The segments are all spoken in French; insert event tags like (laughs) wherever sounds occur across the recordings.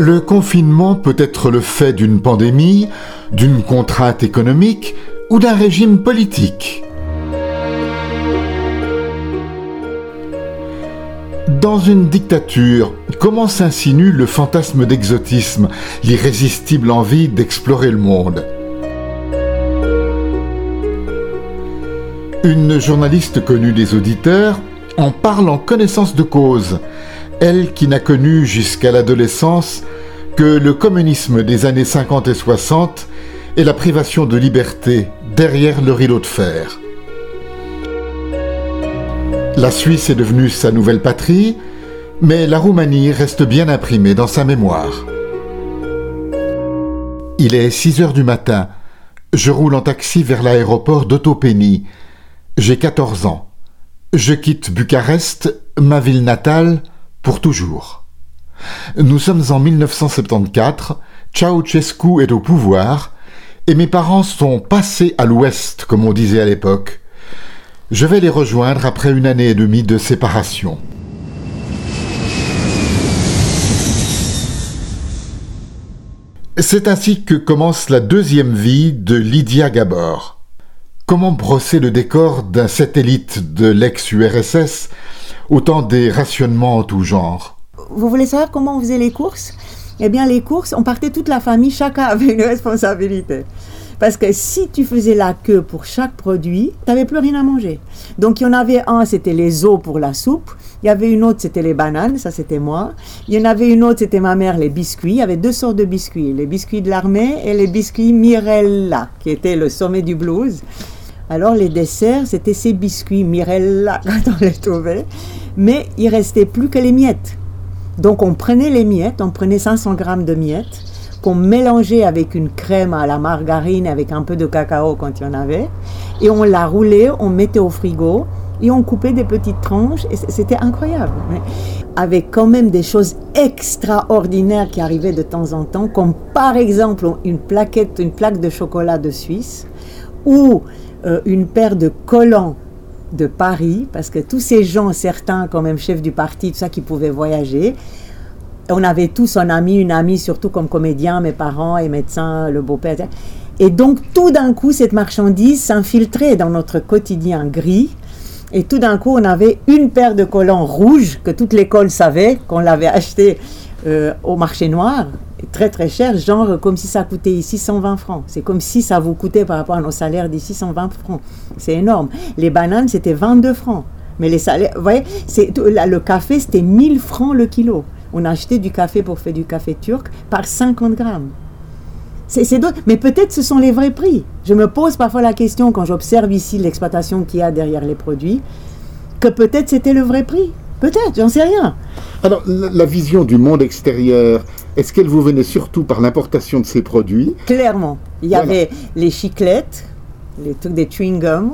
Le confinement peut être le fait d'une pandémie, d'une contrainte économique ou d'un régime politique. Dans une dictature, comment s'insinue le fantasme d'exotisme, l'irrésistible envie d'explorer le monde? Une journaliste connue des auditeurs en parle en connaissance de cause, elle qui n'a connu jusqu'à l'adolescence que le communisme des années 50 et 60 et la privation de liberté derrière le rideau de fer. La Suisse est devenue sa nouvelle patrie, mais la Roumanie reste bien imprimée dans sa mémoire. Il est 6 heures du matin. Je roule en taxi vers l'aéroport d'Otopénie. J'ai 14 ans. Je quitte Bucarest, ma ville natale, pour toujours. Nous sommes en 1974, Ceausescu est au pouvoir, et mes parents sont passés à l'ouest, comme on disait à l'époque. Je vais les rejoindre après une année et demie de séparation. C'est ainsi que commence la deuxième vie de Lydia Gabor. Comment brosser le décor d'un satellite de l'ex-URSS Autant des rationnements en tout genre. Vous voulez savoir comment on faisait les courses? Eh bien, les courses, on partait toute la famille, chacun avait une responsabilité. Parce que si tu faisais la queue pour chaque produit, tu n'avais plus rien à manger. Donc il y en avait un, c'était les os pour la soupe. Il y avait une autre, c'était les bananes, ça c'était moi. Il y en avait une autre, c'était ma mère, les biscuits. Il y avait deux sortes de biscuits, les biscuits de l'armée et les biscuits Mirella, qui étaient le sommet du blues. Alors les desserts, c'était ces biscuits Mirella (laughs) quand on les trouvait, mais il restait plus que les miettes. Donc on prenait les miettes, on prenait 500 grammes de miettes, qu'on mélangeait avec une crème à la margarine, avec un peu de cacao quand il y en avait, et on la roulait, on mettait au frigo, et on coupait des petites tranches, et c'était incroyable. Avec quand même des choses extraordinaires qui arrivaient de temps en temps, comme par exemple une plaquette, une plaque de chocolat de Suisse, ou euh, une paire de collants de Paris, parce que tous ces gens, certains quand même chefs du parti, tout ça, qui pouvaient voyager, on avait tous un ami, une amie, surtout comme comédien, mes parents et médecins, le beau-père. Et donc, tout d'un coup, cette marchandise s'infiltrait dans notre quotidien gris. Et tout d'un coup, on avait une paire de collants rouges que toute l'école savait qu'on l'avait acheté euh, au marché noir, très très cher, genre comme si ça coûtait ici 120 francs. C'est comme si ça vous coûtait par rapport à nos salaires d'ici 120 francs. C'est énorme. Les bananes, c'était 22 francs. Mais les salaires, vous voyez, le café, c'était 1000 francs le kilo. On achetait du café pour faire du café turc par 50 grammes. C'est, mais peut-être ce sont les vrais prix. Je me pose parfois la question quand j'observe ici l'exploitation qu'il y a derrière les produits, que peut-être c'était le vrai prix. Peut-être, j'en sais rien. Alors, la, vision du monde extérieur, est-ce qu'elle vous venait surtout par l'importation de ces produits? Clairement. Il y avait les chiclettes, les trucs des chewing-gums,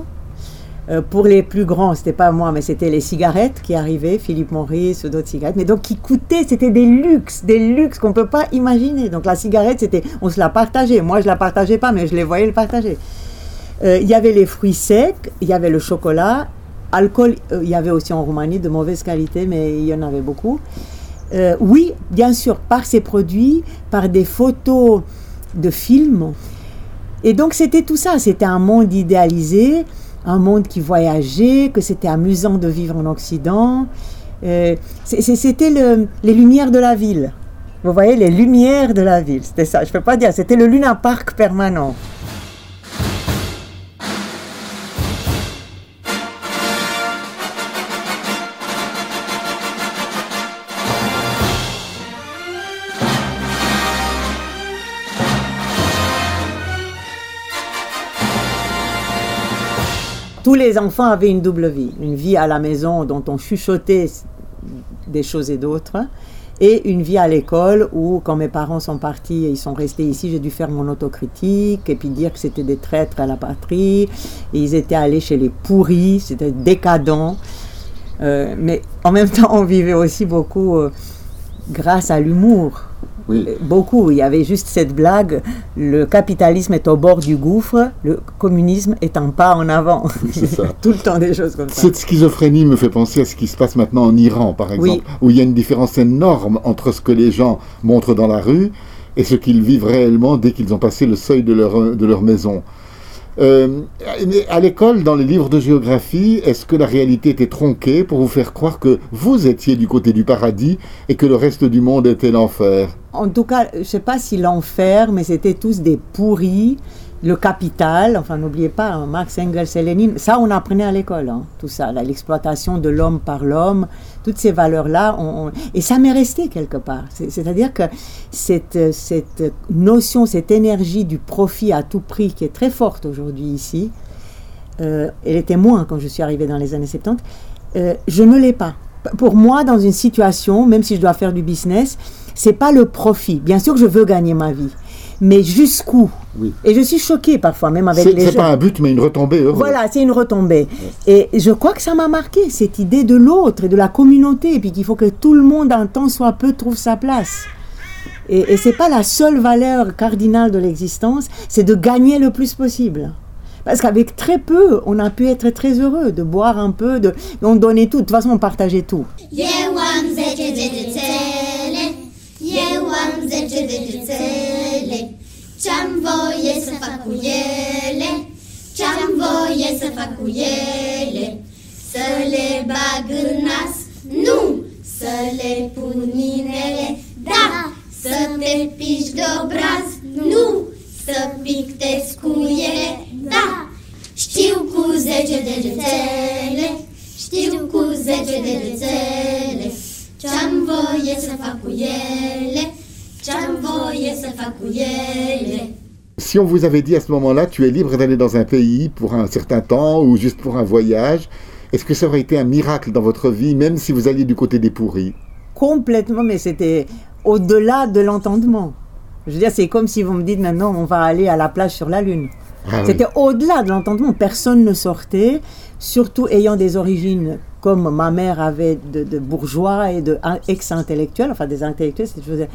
euh, pour les plus grands, c'était pas moi, mais c'était les cigarettes qui arrivaient, Philippe Maurice ou d'autres cigarettes, mais donc qui coûtaient, c'était des luxes, des luxes qu'on peut pas imaginer. Donc la cigarette, c'était, on se la partageait. Moi, je la partageais pas, mais je les voyais le partager. Euh, il y avait les fruits secs, il y avait le chocolat, alcool. Euh, il y avait aussi en Roumanie de mauvaise qualité, mais il y en avait beaucoup. oui, bien sûr, par ces produits, par des photos de films. Et donc c'était tout ça, c'était un monde idéalisé un monde qui voyageait, que c'était amusant de vivre en Occident. Euh, c'était les lumières de la ville. Vous voyez, les lumières de la ville. C'était ça, je ne peux pas dire. C'était le Luna Park permanent. Tous les enfants avaient une double vie. Une vie à la maison dont on chuchotait des choses et d'autres, et une vie à l'école où, quand mes parents sont partis et ils sont restés ici, j'ai dû faire mon autocritique et puis dire que c'était des traîtres à la patrie. Ils étaient allés chez les pourris, c'était décadent. Euh, mais en même (laughs) temps, on vivait aussi beaucoup euh, grâce à l'humour. Oui. Beaucoup. Il y avait juste cette blague le capitalisme est au bord du gouffre, le communisme est un pas en avant. C'est ça. (laughs) Tout le temps des choses comme ça. Cette schizophrénie me fait penser à ce qui se passe maintenant en Iran, par exemple, Oui. où il y a une différence énorme entre ce que les gens montrent dans la rue et ce qu'ils vivent réellement dès qu'ils ont passé le seuil de leur, de leur maison. Euh, à l'école, dans les livres de géographie, est-ce que la réalité était tronquée pour vous faire croire que vous étiez du côté du paradis et que le reste du monde était l'enfer? En tout cas, je ne sais pas si l'enfer, mais c'était tous des pourris. Le capital, enfin n'oubliez pas, hein, Marx, Engels et Lénine, ça on apprenait à l'école, hein, tout ça, l'exploitation de l'homme par l'homme, toutes ces valeurs-là, on- et ça m'est resté quelque part. C'est- C'est-à-dire que cette, cette notion, cette énergie du profit à tout prix qui est très forte aujourd'hui ici, euh, elle était moins quand je suis arrivée dans les années 70, euh, je ne l'ai pas. Pour moi, dans une situation, même si je dois faire du business, c'est pas le profit. Bien sûr que je veux gagner ma vie, mais jusqu'où Oui. Et je suis choquée parfois, même avec C'est les c'est gens. pas un but, mais une retombée heureuse. Voilà, c'est une retombée. Et je crois que ça m'a marqué, cette idée de l'autre et de la communauté, et puis qu'il faut que tout le monde, un temps soit peu, trouve sa place. Et, et c'est pas la seule valeur cardinale de l'existence, c'est de gagner le plus possible. Parce qu'avec très peu, on a pu être très heureux de boire un peu, de, on donnait tout. De toute façon, on partageait tout. Voie să fac cu ele, ce-am voie să fac cu ele, să le bag în nas, nu, să le pun inele, da, să te piși de obraz, nu, să pictezi cu ele, da, știu cu zece degetele, știu cu zece degetele, ce-am voie să fac cu ele, ce-am voie să fac cu ele. Si on vous avait dit à ce moment-là, tu es libre d'aller dans un pays pour un certain temps ou juste pour un voyage, est-ce que ça aurait été un miracle dans votre vie, même si vous alliez du côté des pourris? Complètement, mais c'était au-delà de l'entendement. Je veux dire, c'est comme si vous me dites maintenant, on va aller à la plage sur la Lune. Ah oui. C'était au-delà de l'entendement. Personne ne sortait, surtout ayant des origines comme ma mère avait de, de bourgeois et de in- ex-intellectuels, enfin des intellectuels. c'est-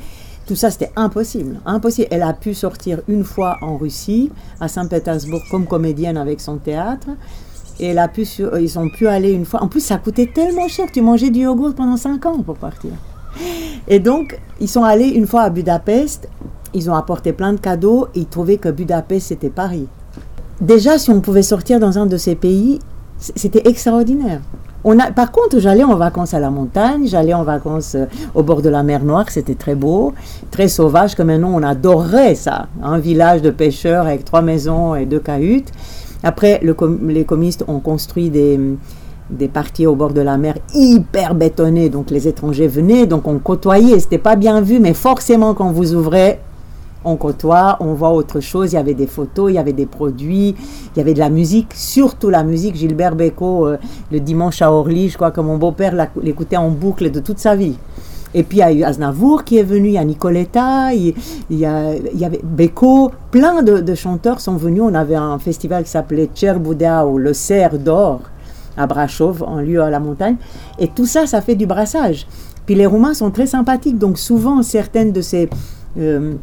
tout ça, c'était impossible. Impossible. Elle a pu sortir une fois en Russie, à Saint-Pétersbourg, comme comédienne avec son théâtre. Et elle a pu, ils ont pu aller une fois. En plus, ça coûtait tellement cher tu mangeais du yogourt pendant 5 ans pour partir. Et donc, ils sont allés une fois à Budapest, ils ont apporté plein de cadeaux et ils trouvaient que Budapest, c'était Paris. Déjà, si on pouvait sortir dans un de ces pays, c'était extraordinaire. On a, par contre, j'allais en vacances à la montagne, j'allais en vacances euh, au bord de la mer Noire, c'était très beau, très sauvage, comme maintenant on adorait ça. Un village de pêcheurs avec trois maisons et deux cahutes. Après, les communistes ont construit des, des parties au bord de la mer hyper bétonnées, donc les étrangers venaient, donc on côtoyait, c'était pas bien vu, mais forcément quand vous ouvrez, on côtoie, on voit autre chose. Il y avait des photos, il y avait des produits, il y avait de la musique, surtout la musique. Gilbert Bécaud, euh, le dimanche à Orly, je crois que mon beau-père l'écoutait en boucle de toute sa vie. Et puis il y a eu Aznavour qui est venu, il y a Nicoletta, il, y, a, il y avait Beko, plein de, chanteurs sont venus. On avait un festival qui s'appelait Tcherbouda ou le cerf d'or à Brasov, en lieu à la montagne. Et tout ça, ça fait du brassage. Puis les Roumains sont très sympathiques, donc souvent certaines de ces euh,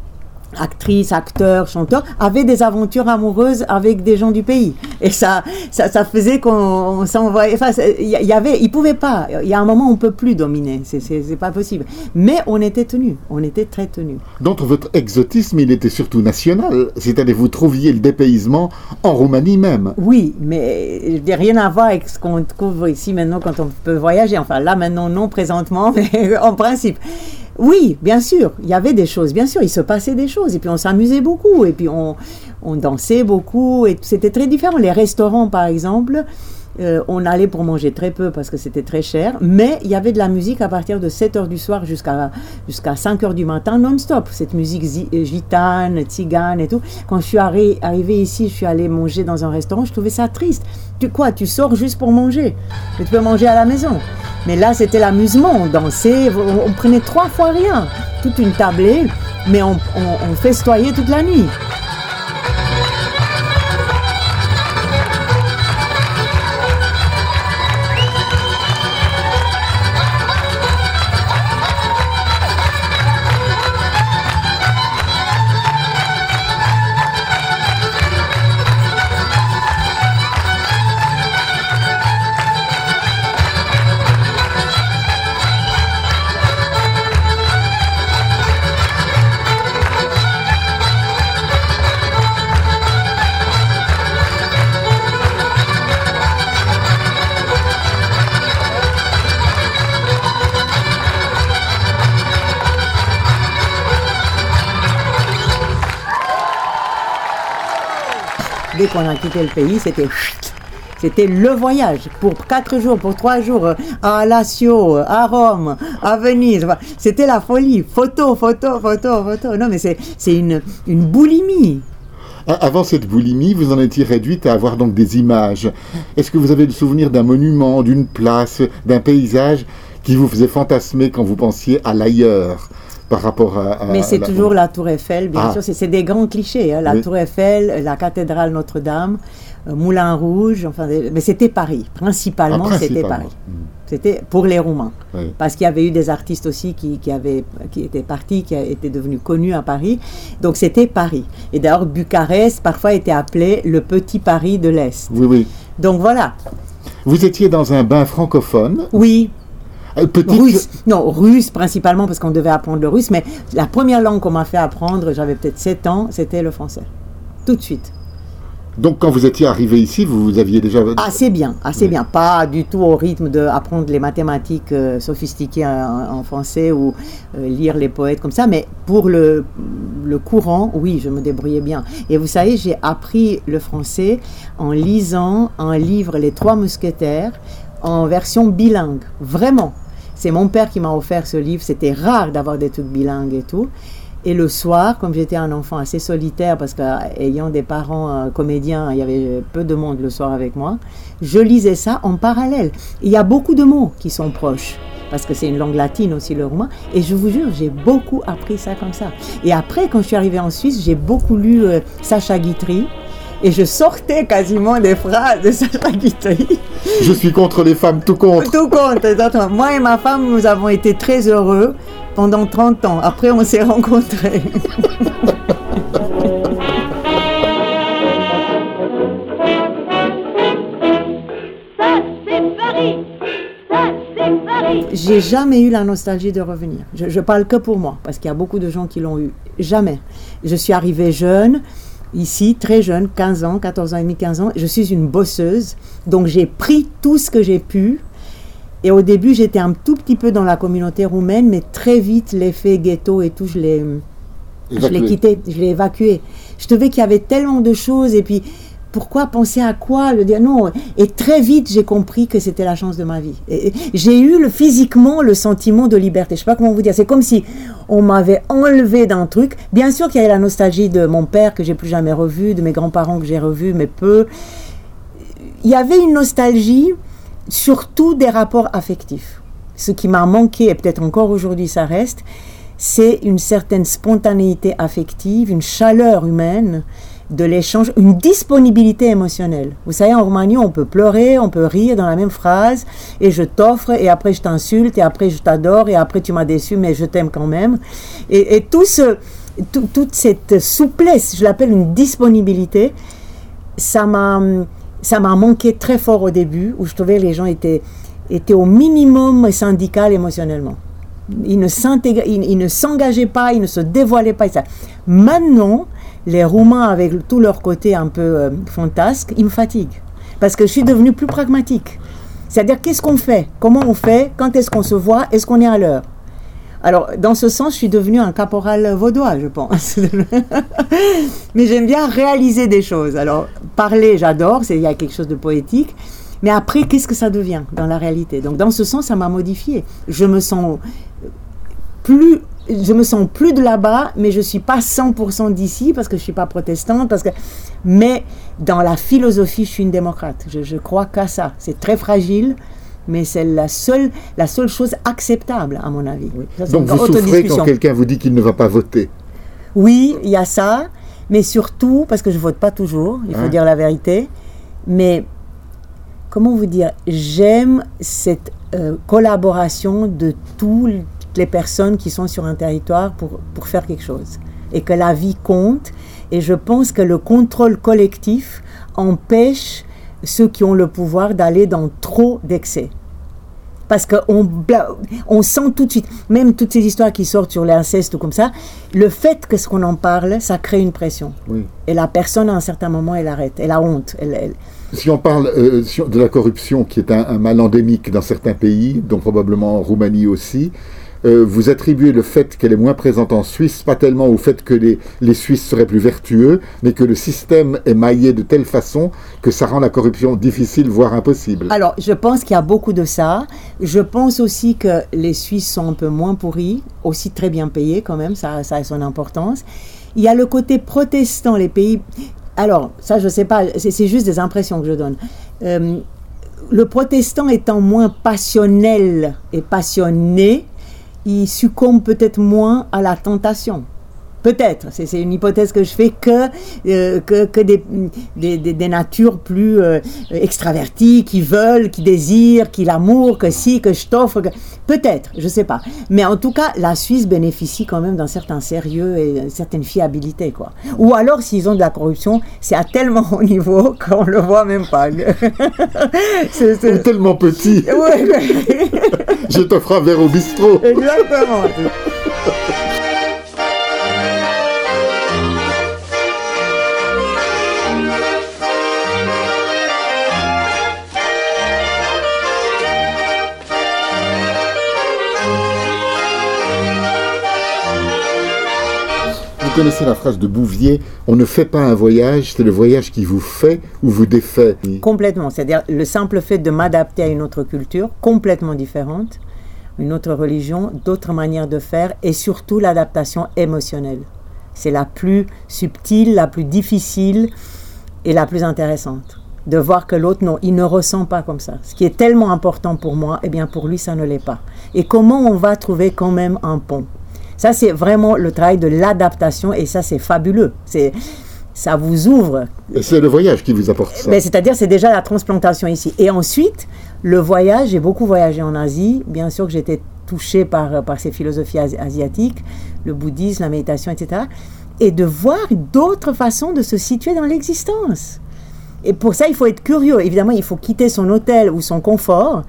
actrices, acteurs, chanteurs avaient des aventures amoureuses avec des gens du pays. Et ça, ça, ça faisait qu'on on s'envoyait. Enfin, il y, avait, ils pouvaient pas. Il y a un moment, on peut plus dominer. C'est, pas possible. Mais on était tenus. On était très tenus. Donc votre exotisme, il était surtout national, c'est-à-dire vous trouviez le dépaysement en Roumanie même. Oui, mais n'y a rien à voir avec ce qu'on trouve ici maintenant quand on peut voyager. Enfin, là maintenant, non présentement, (laughs) mais en principe. Oui, bien sûr, il y avait des choses, bien sûr, il se passait des choses, et puis on s'amusait beaucoup, et puis on, on dansait beaucoup, et c'était très différent. Les restaurants, par exemple, euh, on allait pour manger très peu parce que c'était très cher, mais il y avait de la musique à partir de 7 heures du soir jusqu'à jusqu'à 5 heures du matin non-stop. Cette musique euh, gitane, tzigane et tout. Quand je suis arri- arrivée ici, je suis allée manger dans un restaurant, je trouvais ça triste. Tu quoi Tu sors juste pour manger? Mais tu peux manger à la maison. Mais là, c'était l'amusement. On dansait, on, prenait trois fois rien. Toute une tablée, mais on, on festoyait toute la nuit. Qu'on a quitté le pays, c'était c'était le voyage pour quatre jours, pour trois jours euh, à Lazio, à Rome, à Venise. C'était la folie. Photo, photo, photo, photo. Non, mais c'est une, une boulimie. Avant cette boulimie, vous en étiez réduite à avoir donc des images. Est-ce que vous avez le souvenir d'un monument, d'une place, d'un paysage qui vous faisait fantasmer quand vous pensiez à l'ailleurs? Par rapport à... Mais c'est toujours la Tour Eiffel, bien ah. sûr. C'est des grands clichés. Hein. La Tour Eiffel, la cathédrale Notre-Dame, euh, Moulin Rouge. Enfin, mais c'était Paris. Principalement, ah, c'était Paris. Hmm. C'était pour les Roumains. Parce qu'il y avait eu des artistes aussi qui, qui, avaient, qui étaient partis, qui étaient devenus connus à Paris. Donc c'était Paris. Et d'ailleurs, Bucarest parfois était appelé le petit Paris de l'Est. Oui, oui. Donc voilà. Vous étiez dans un bain francophone Oui, euh, russe. Non, russe principalement parce qu'on devait apprendre le russe, mais la première langue qu'on m'a fait apprendre, j'avais peut-être 7 ans, c'était le français. Tout de suite. Donc quand vous étiez arrivé ici, vous, aviez déjà... Assez bien, assez bien. Pas du tout au rythme d'apprendre les mathématiques euh, sophistiquées en, français ou euh, lire les poètes comme ça, mais pour le, le courant, oui, je me débrouillais bien. Et vous savez, j'ai appris le français en lisant un livre, Les Trois Mousquetaires, en version bilingue. Vraiment. C'est mon père qui m'a offert ce livre. C'était rare d'avoir des trucs bilingues et tout. Et le soir, comme j'étais un enfant assez solitaire, parce qu'ayant des parents euh, comédiens, il y avait peu de monde le soir avec moi, je lisais ça en parallèle. Il y a beaucoup de mots qui sont proches, parce que c'est une langue latine aussi le roumain. Et je vous jure, j'ai beaucoup appris ça comme ça. Et après, quand je suis arrivée en Suisse, j'ai beaucoup lu euh, Sacha Guitry et je sortais quasiment des phrases de Sacha Guitry. Je suis contre les femmes, tout contre. Tout contre, Moi et ma femme, nous avons été très heureux pendant 30 ans. Après, on s'est rencontrés. J'ai jamais eu la nostalgie de revenir. Je, je parle que pour moi, parce qu'il y a beaucoup de gens qui l'ont eu. Jamais. Je suis arrivée jeune ici, très jeune, 15 ans, 14 ans et demi, 15 ans. Je suis une bosseuse, donc j'ai pris tout ce que j'ai pu. Et au début, j'étais un tout petit peu dans la communauté roumaine, mais très vite, l'effet ghetto et tout, je l'ai, je l'ai quitté, je l'ai évacué. Je trouvais qu'il y avait tellement de choses, et puis pourquoi penser à quoi le dire non et très vite j'ai compris que c'était la chance de ma vie. J'ai eu physiquement le sentiment de liberté. Je sais pas comment vous dire. C'est comme si on m'avait enlevé d'un truc. Bien sûr qu'il y avait la nostalgie de mon père que j'ai plus jamais revu de mes grands-parents que j'ai revus mais peu. Il y avait une nostalgie surtout des rapports affectifs. Ce qui m'a manqué et peut-être encore aujourd'hui ça reste c'est une certaine spontanéité affective une chaleur humaine de l'échange, une disponibilité émotionnelle. Vous savez, en Roumanie, on peut pleurer, on peut rire dans la même phrase, et je t'offre, et après je t'insulte, et après je t'adore, et après tu m'as déçu, mais je t'aime quand même. Et, tout ce, toute cette souplesse, je l'appelle une disponibilité, ça m'a, ça m'a manqué très fort au début, où je trouvais que les gens étaient, étaient au minimum syndical émotionnellement. Ils ne, ils ne s'engageaient pas, ils ne se dévoilaient pas. Ça. Maintenant, les Roumains, avec tout leur côté un peu euh, fantasque, ils me fatiguent. Parce que je suis devenue plus pragmatique. C'est-à-dire, qu'est-ce qu'on fait? Comment on fait? Quand est-ce qu'on se voit? Est-ce qu'on est à l'heure? Alors, dans ce sens, je suis devenue un caporal vaudois, je pense. (laughs) Mais j'aime bien réaliser des choses. Alors, parler, j'adore, il y a quelque chose de poétique. Mais après, qu'est-ce que ça devient dans la réalité? Donc, dans ce sens, ça m'a modifié. Je me sens plus je me sens plus de là-bas, mais je suis pas 100% d'ici parce que je suis pas protestante, parce que, mais dans la philosophie, je suis une démocrate. Je, crois qu'à ça. C'est très fragile, mais c'est la seule, la seule chose acceptable, à mon avis. Donc vous souffrez quand quelqu'un vous dit qu'il ne va pas voter? Oui, il y a ça, mais surtout, parce que je vote pas toujours, il faut hein? dire la vérité, mais comment vous dire, j'aime cette euh, collaboration de tous les personnes qui sont sur un territoire pour, pour faire quelque chose. Et que la vie compte. Et je pense que le contrôle collectif empêche ceux qui ont le pouvoir d'aller dans trop d'excès. Parce qu'on on sent tout de suite, même toutes ces histoires qui sortent sur l'inceste ou comme ça, le fait que ce qu'on en parle, ça crée une pression. Et la personne, à un certain moment, elle arrête, elle a honte. Elle, Si on parle euh, de la corruption, qui est un, un, mal endémique dans certains pays, dont probablement en Roumanie aussi, euh, vous attribuez le fait qu'elle est moins présente en Suisse, pas tellement au fait que les, les Suisses seraient plus vertueux, mais que le système est maillé de telle façon que ça rend la corruption difficile, voire impossible. Alors, je pense qu'il y a beaucoup de ça. Je pense aussi que les Suisses sont un peu moins pourris, aussi très bien payés quand même, ça, a son importance. Il y a le côté protestant, les pays. Alors, ça, je ne sais pas, c'est c'est juste des impressions que je donne. Euh, le protestant étant moins passionnel et passionné, il succombe peut-être moins à la tentation. Peut-être, c'est une hypothèse que je fais que, euh, que, que des, des, des- des natures plus euh, extraverties, qui veulent, qui désirent, qui l'amour, que si, que je t'offre. que- Peut-être, je sais pas. Mais en tout cas, la Suisse bénéficie quand même d'un certain sérieux et d'une certaine fiabilité. Quoi. Ou alors, s'ils ont de la corruption, c'est à tellement (laughs) haut niveau qu'on le voit même pas. (laughs) C'est- tellement petit, Ouais, ouais. (laughs) je t'offre un verre au bistrot. Exactement. Vous connaissez la phrase de Bouvier, on ne fait pas un voyage, c'est le voyage qui vous fait ou vous défait. Complètement. C'est-à-dire le simple fait de m'adapter à une autre culture complètement différente, une autre religion, d'autres manières de faire et surtout l'adaptation émotionnelle. C'est la plus subtile, la plus difficile et la plus intéressante. De voir que l'autre, non, il ne ressent pas comme ça. Ce qui est tellement important pour moi, eh bien pour lui, ça ne l'est pas. Et comment on va trouver quand même un pont? Ça, c'est vraiment le travail de l'adaptation et ça, c'est fabuleux. C'est, ça vous ouvre c'est le voyage qui vous apporte ça. mais c'est-à-dire, c'est déjà la transplantation ici. Et ensuite, le voyage, j'ai beaucoup voyagé en Asie. Bien sûr que j'étais touchée par, par ces philosophies asi- asiatiques, le bouddhisme, la méditation, etc. Et de voir d'autres façons de se situer dans l'existence. Et pour ça, il faut être curieux. Évidemment, il faut quitter son hôtel ou son confort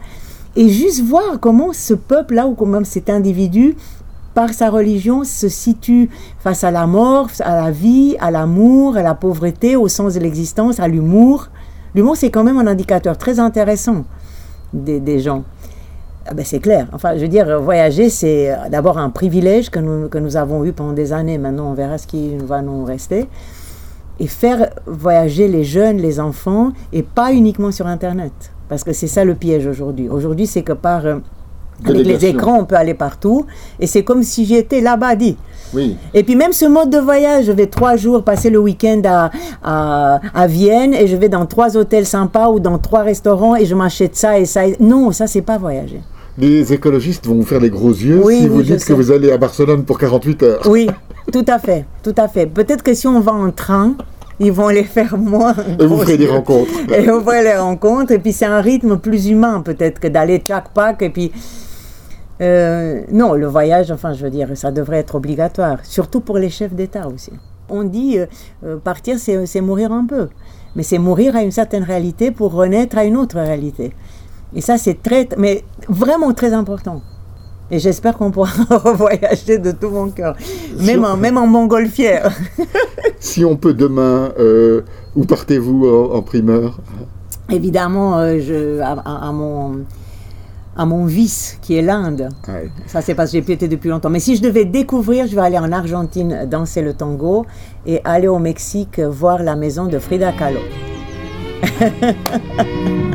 et juste voir comment ce peuple-là ou comment cet individu, par sa religion, se situe face à la mort, à la vie, à l'amour, à la pauvreté, au sens de l'existence, à l'humour. L'humour, c'est quand même un indicateur très intéressant des, gens. Ah ben, c'est clair. Enfin, je veux dire, voyager, c'est euh, d'abord un privilège que nous, que nous avons eu pendant des années. Maintenant, on verra ce qui va nous rester. Et faire voyager les jeunes, les enfants, et pas uniquement sur Internet. Parce que c'est ça le piège aujourd'hui. Aujourd'hui, c'est que par... avec les écrans, on peut aller partout. Et c'est comme si j'étais là-bas, dit. Oui. Et puis même ce mode de voyage, je vais trois jours passer le week-end à, à, à Vienne et je vais dans trois hôtels sympas ou dans trois restaurants et je m'achète ça et ça. et- Non, ça c'est pas voyager. Les écologistes vont vous faire les gros yeux Oui, si vous dites que vous allez à Barcelone pour 48 heures. Oui, (laughs) tout à fait, tout à fait. Peut-être que si on va en train, ils vont les faire moins. Et vous ferez des (laughs) rencontres. Et on ferait les rencontres et puis c'est un rythme plus humain peut-être que d'aller chaque pack et puis. Euh, non, le voyage, enfin, je veux dire, ça devrait être obligatoire, surtout pour les chefs d'État aussi. On dit euh, euh, partir, c'est mourir un peu, mais c'est mourir à une certaine réalité pour renaître à une autre réalité. Et ça, c'est très, mais vraiment très important. Et j'espère qu'on pourra (laughs) voyager de tout mon cœur, même en, même en montgolfière. (laughs) Si on peut demain, euh, où partez-vous en, en primeur? Évidemment, euh, je, à, à- à mon, à mon vice, qui est l'Inde. Ouais. Ça, c'est parce que j'ai plus été depuis longtemps. Mais si je devais découvrir, je vais aller en Argentine danser le tango et aller au Mexique voir la maison de Frida Kahlo. (laughs)